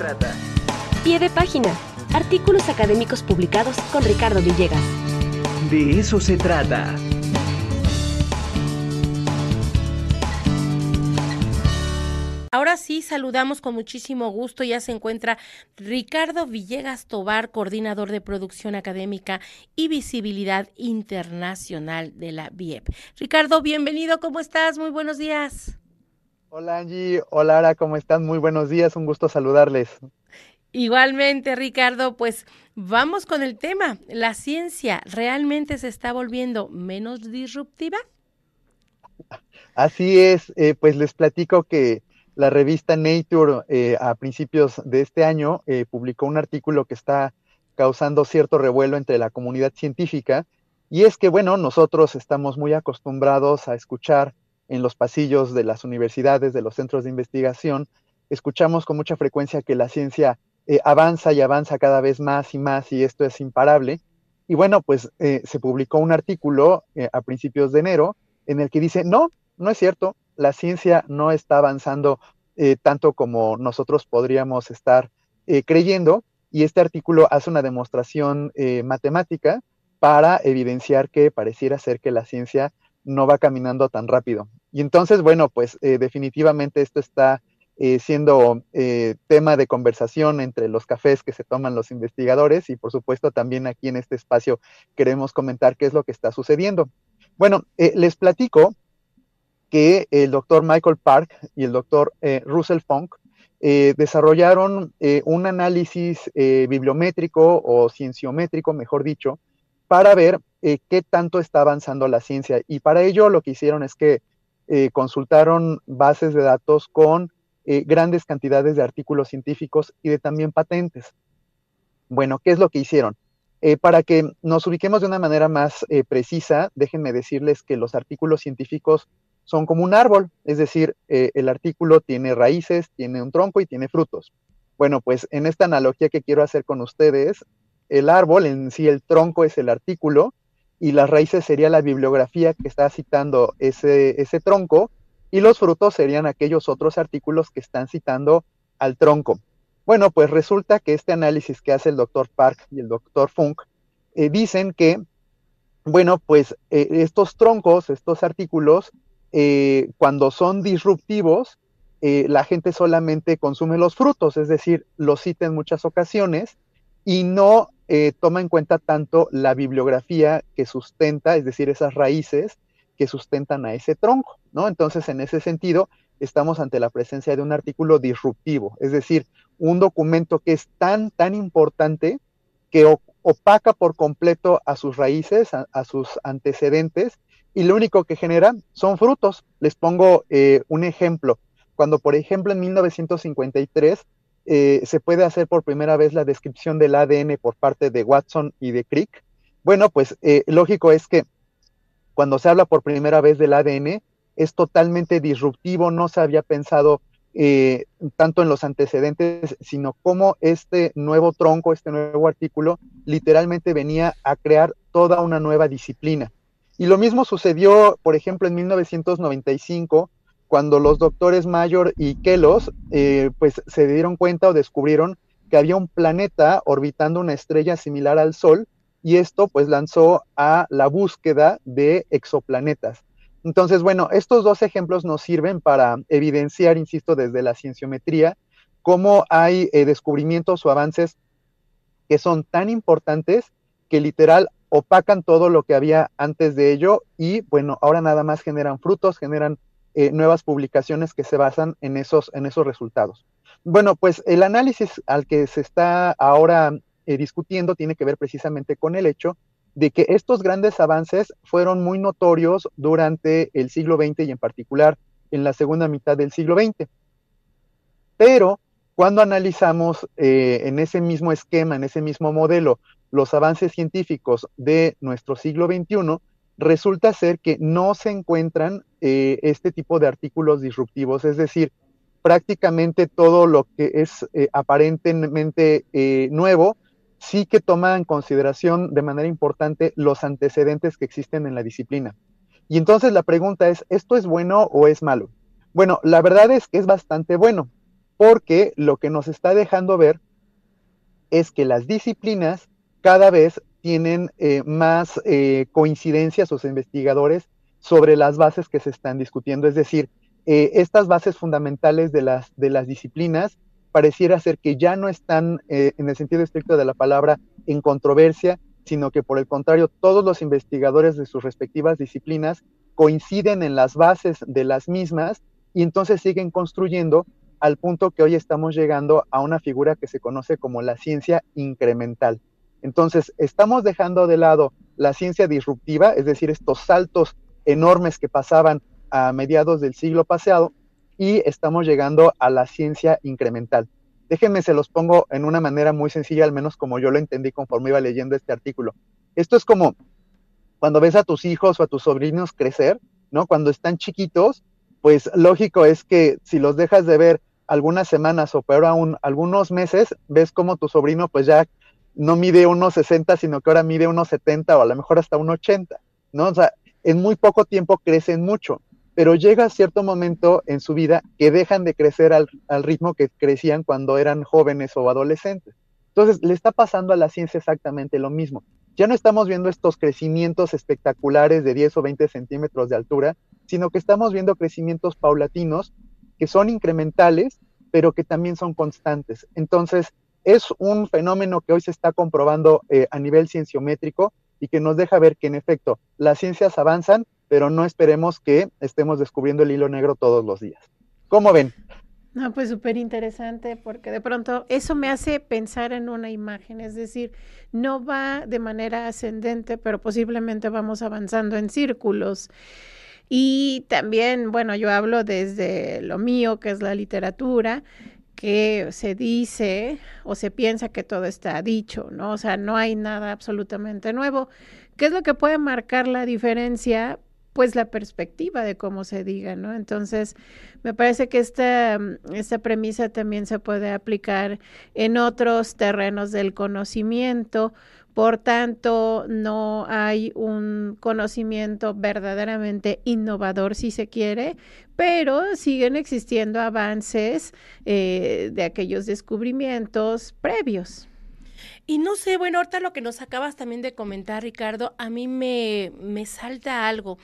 trata. Pie de página. Artículos académicos publicados con Ricardo Villegas. De eso se trata. Ahora sí, saludamos con muchísimo gusto. Ya se encuentra Ricardo Villegas Tobar, coordinador de producción académica y visibilidad internacional de la BIEP. Ricardo, bienvenido, ¿cómo estás? Muy buenos días. Hola Angie, hola Ara, ¿cómo están? Muy buenos días, un gusto saludarles. Igualmente, Ricardo, pues vamos con el tema. ¿La ciencia realmente se está volviendo menos disruptiva? Así es, eh, pues les platico que la revista Nature eh, a principios de este año eh, publicó un artículo que está causando cierto revuelo entre la comunidad científica y es que, bueno, nosotros estamos muy acostumbrados a escuchar en los pasillos de las universidades, de los centros de investigación, escuchamos con mucha frecuencia que la ciencia eh, avanza y avanza cada vez más y más y esto es imparable. Y bueno, pues se publicó un artículo a principios de enero en el que dice, no, no es cierto, la ciencia no está avanzando eh, tanto como nosotros podríamos estar eh, creyendo y este artículo hace una demostración eh, matemática para evidenciar que pareciera ser que la ciencia no va caminando tan rápido. Y entonces, bueno, pues definitivamente esto está siendo tema de conversación entre los cafés que se toman los investigadores y por supuesto también aquí en este espacio queremos comentar qué es lo que está sucediendo. Bueno, les platico que el doctor Michael Park y el doctor eh, Russell Funk eh, desarrollaron eh, un análisis bibliométrico o cienciométrico, mejor dicho, para ver qué tanto está avanzando la ciencia. Y para ello lo que hicieron es que consultaron bases de datos con grandes cantidades de artículos científicos y de también patentes. Bueno, ¿qué es lo que hicieron? para que nos ubiquemos de una manera más precisa, déjenme decirles que los artículos científicos son como un árbol, es decir, eh, el artículo tiene raíces, tiene un tronco y tiene frutos. Bueno, pues en esta analogía que quiero hacer con ustedes, el árbol en sí, el tronco es el artículo y las raíces sería la bibliografía que está citando ese, ese tronco y los frutos serían aquellos otros artículos que están citando al tronco. Bueno, pues resulta que este análisis que hace el doctor Park y el doctor Funk eh, dicen que, bueno, pues eh, estos troncos, estos artículos, eh, cuando son disruptivos, la gente solamente consume los frutos, es decir, los cita en muchas ocasiones y no eh, toma en cuenta tanto la bibliografía que sustenta, es decir, esas raíces que sustentan a ese tronco, ¿no? Entonces, en ese sentido, estamos ante la presencia de un artículo disruptivo, es decir, un documento que es tan, tan importante que opaca por completo a sus raíces, a sus antecedentes, y lo único que genera son frutos. Les pongo eh, un ejemplo. Cuando, por ejemplo, en 1953 eh, se puede hacer por primera vez la descripción del ADN por parte de Watson y de Crick, bueno, pues eh, lógico es que cuando se habla por primera vez del ADN es totalmente disruptivo, no se había pensado tanto en los antecedentes, sino cómo este nuevo tronco, este nuevo artículo, literalmente venía a crear toda una nueva disciplina. Y lo mismo sucedió, por ejemplo, en 1995, cuando los doctores Mayor y Kelos eh, pues se dieron cuenta o descubrieron que había un planeta orbitando una estrella similar al Sol y esto pues lanzó a la búsqueda de exoplanetas. Entonces, bueno, estos dos ejemplos nos sirven para evidenciar, insisto, desde la cienciometría, cómo hay eh, descubrimientos o avances que son tan importantes que literal opacan todo lo que había antes de ello y bueno, ahora nada más generan frutos, generan eh, nuevas publicaciones que se basan en esos, en esos resultados. Bueno, pues el análisis al que se está ahora eh, discutiendo tiene que ver precisamente con el hecho de que estos grandes avances fueron muy notorios durante el siglo XX y en particular en la segunda mitad del siglo XX. Pero cuando analizamos eh, en ese mismo esquema, en ese mismo modelo, los avances científicos de nuestro siglo XXI, resulta ser que no se encuentran eh, este tipo de artículos disruptivos, es decir, prácticamente todo lo que es eh, aparentemente eh, nuevo, sí que toma en consideración de manera importante los antecedentes que existen en la disciplina. Y entonces la pregunta es, ¿esto es bueno o es malo? Bueno, la verdad es que es bastante bueno. porque lo que nos está dejando ver es que las disciplinas cada vez tienen eh, más eh, coincidencias sus investigadores sobre las bases que se están discutiendo. Es decir, eh, estas bases fundamentales de las, de las disciplinas pareciera ser que ya no están, en el sentido estricto de la palabra, en controversia, sino que por el contrario, todos los investigadores de sus respectivas disciplinas coinciden en las bases de las mismas y entonces siguen construyendo al punto que hoy estamos llegando a una figura que se conoce como la ciencia incremental. Entonces, estamos dejando de lado la ciencia disruptiva, es decir, estos saltos enormes que pasaban a mediados del siglo pasado, y estamos llegando a la ciencia incremental. Déjenme, se los pongo en una manera muy sencilla, al menos como yo lo entendí conforme iba leyendo este artículo. Esto es como cuando ves a tus hijos o a tus sobrinos crecer, ¿no? Cuando están chiquitos, pues lógico es que si los dejas de ver algunas semanas o peor aún algunos meses, ves como tu sobrino pues ya no mide unos 60, sino que ahora mide unos 70 o a lo mejor hasta un 80, ¿no? O sea, en muy poco tiempo crecen mucho, pero llega cierto momento en su vida que dejan de crecer al, al ritmo que crecían cuando eran jóvenes o adolescentes. Entonces, le está pasando a la ciencia exactamente lo mismo. Ya no estamos viendo estos crecimientos espectaculares de 10 o 20 centímetros de altura, sino que estamos viendo crecimientos paulatinos que son incrementales, pero que también son constantes. Entonces, es un fenómeno que hoy se está comprobando eh, a nivel cienciométrico y que nos deja ver que en efecto las ciencias avanzan, pero no esperemos que estemos descubriendo el hilo negro todos los días. ¿Cómo ven? No, pues súper interesante porque de pronto eso me hace pensar en una imagen, es decir, no va de manera ascendente, pero posiblemente vamos avanzando en círculos. Y también, bueno, yo hablo desde lo mío, que es la literatura, que se dice o se piensa que todo está dicho, ¿no? O sea, no hay nada absolutamente nuevo. ¿Qué es lo que puede marcar la diferencia? Pues la perspectiva de cómo se diga, ¿no? Entonces, me parece que esta, esta premisa también se puede aplicar en otros terrenos del conocimiento, por tanto, no hay un conocimiento verdaderamente innovador, si se quiere, pero siguen existiendo avances eh, de aquellos descubrimientos previos. Y no sé, bueno, ahorita lo que nos acabas también de comentar, Ricardo, a mí me, me salta algo.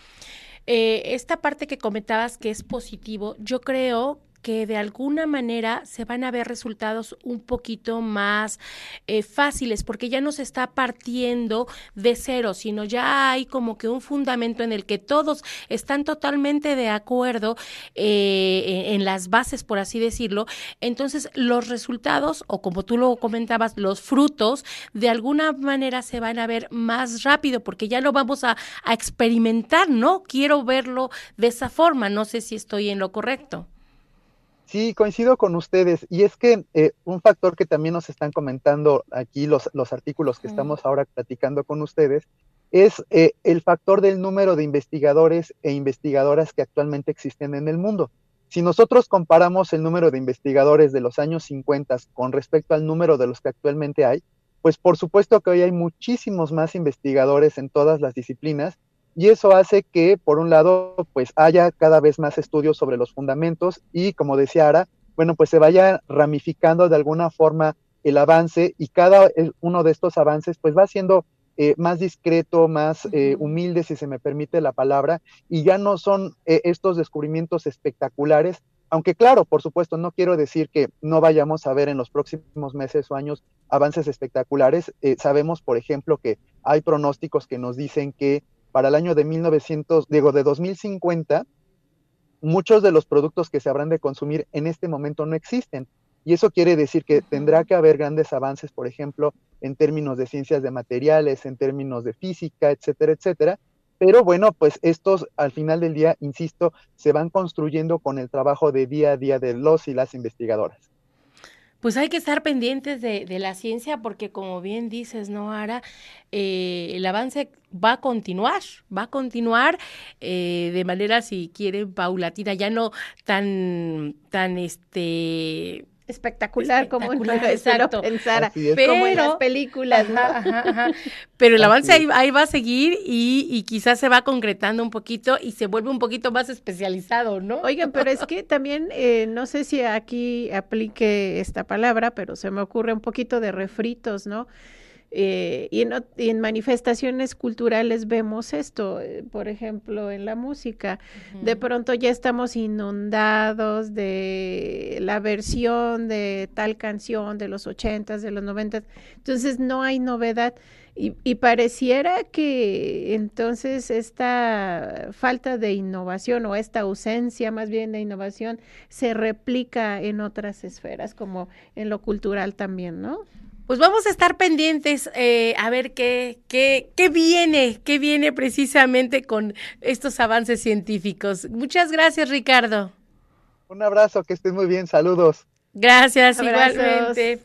Eh, esta parte que comentabas que es positivo, yo creo que de alguna manera se van a ver resultados un poquito más eh, fáciles, porque ya no se está partiendo de cero, sino ya hay como que un fundamento en el que todos están totalmente de acuerdo eh, en las bases, por así decirlo. Entonces, los resultados, o como tú lo comentabas, los frutos, de alguna manera se van a ver más rápido, porque ya lo vamos a experimentar, ¿no? Quiero verlo de esa forma, no sé si estoy en lo correcto. Sí, coincido con ustedes. Y es que eh, un factor que también nos están comentando aquí los, los artículos que estamos ahora platicando con ustedes es eh, el factor del número de investigadores e investigadoras que actualmente existen en el mundo. Si nosotros comparamos el número de investigadores de los años 50 con respecto al número de los que actualmente hay, pues por supuesto que hoy hay muchísimos más investigadores en todas las disciplinas y eso hace que, por un lado, pues haya cada vez más estudios sobre los fundamentos y, como decía Ara, bueno, pues se vaya ramificando de alguna forma el avance y cada uno de estos avances pues va siendo eh, más discreto, más eh, humilde, si se me permite la palabra, y ya no son eh, estos descubrimientos espectaculares, aunque claro, por supuesto, no quiero decir que no vayamos a ver en los próximos meses o años avances espectaculares. sabemos, por ejemplo, que hay pronósticos que nos dicen que para el año de 1900, digo, de 2050, muchos de los productos que se habrán de consumir en este momento no existen. Y eso quiere decir que tendrá que haber grandes avances, por ejemplo, en términos de ciencias de materiales, en términos de física, etcétera, etcétera. Pero bueno, pues estos al final del día, insisto, se van construyendo con el trabajo de día a día de los y las investigadoras. Pues hay que estar pendientes de, la ciencia porque como bien dices, ¿no, Ara? Eh, el avance va a continuar, va a continuar eh, de manera, si quieren, paulatina, ya no tan, tan este espectacular, como lo exacto. pensara, Así es. como en las Pero- películas, ¿no? Ajá, ajá, ajá. Pero el Así avance ahí, ahí va a seguir y, y quizás se va concretando un poquito y se vuelve un poquito más especializado, ¿no? Oigan, pero es que también, eh, no sé si aquí aplique esta palabra, pero se me ocurre un poquito de refritos, ¿no? Eh, y, en, ot- y en manifestaciones culturales vemos esto, eh, por ejemplo, en la música. De pronto ya estamos inundados de la versión de tal canción de los ochentas, de los noventas. Entonces no hay novedad. Y, y pareciera que entonces esta falta de innovación o esta ausencia más bien de innovación se replica en otras esferas, como en lo cultural también, ¿no? Pues vamos a estar pendientes eh, a ver qué, qué, qué viene, qué viene precisamente con estos avances científicos. Muchas gracias, Ricardo. Un abrazo, que estés muy bien, saludos. Gracias, Abrazos. igualmente.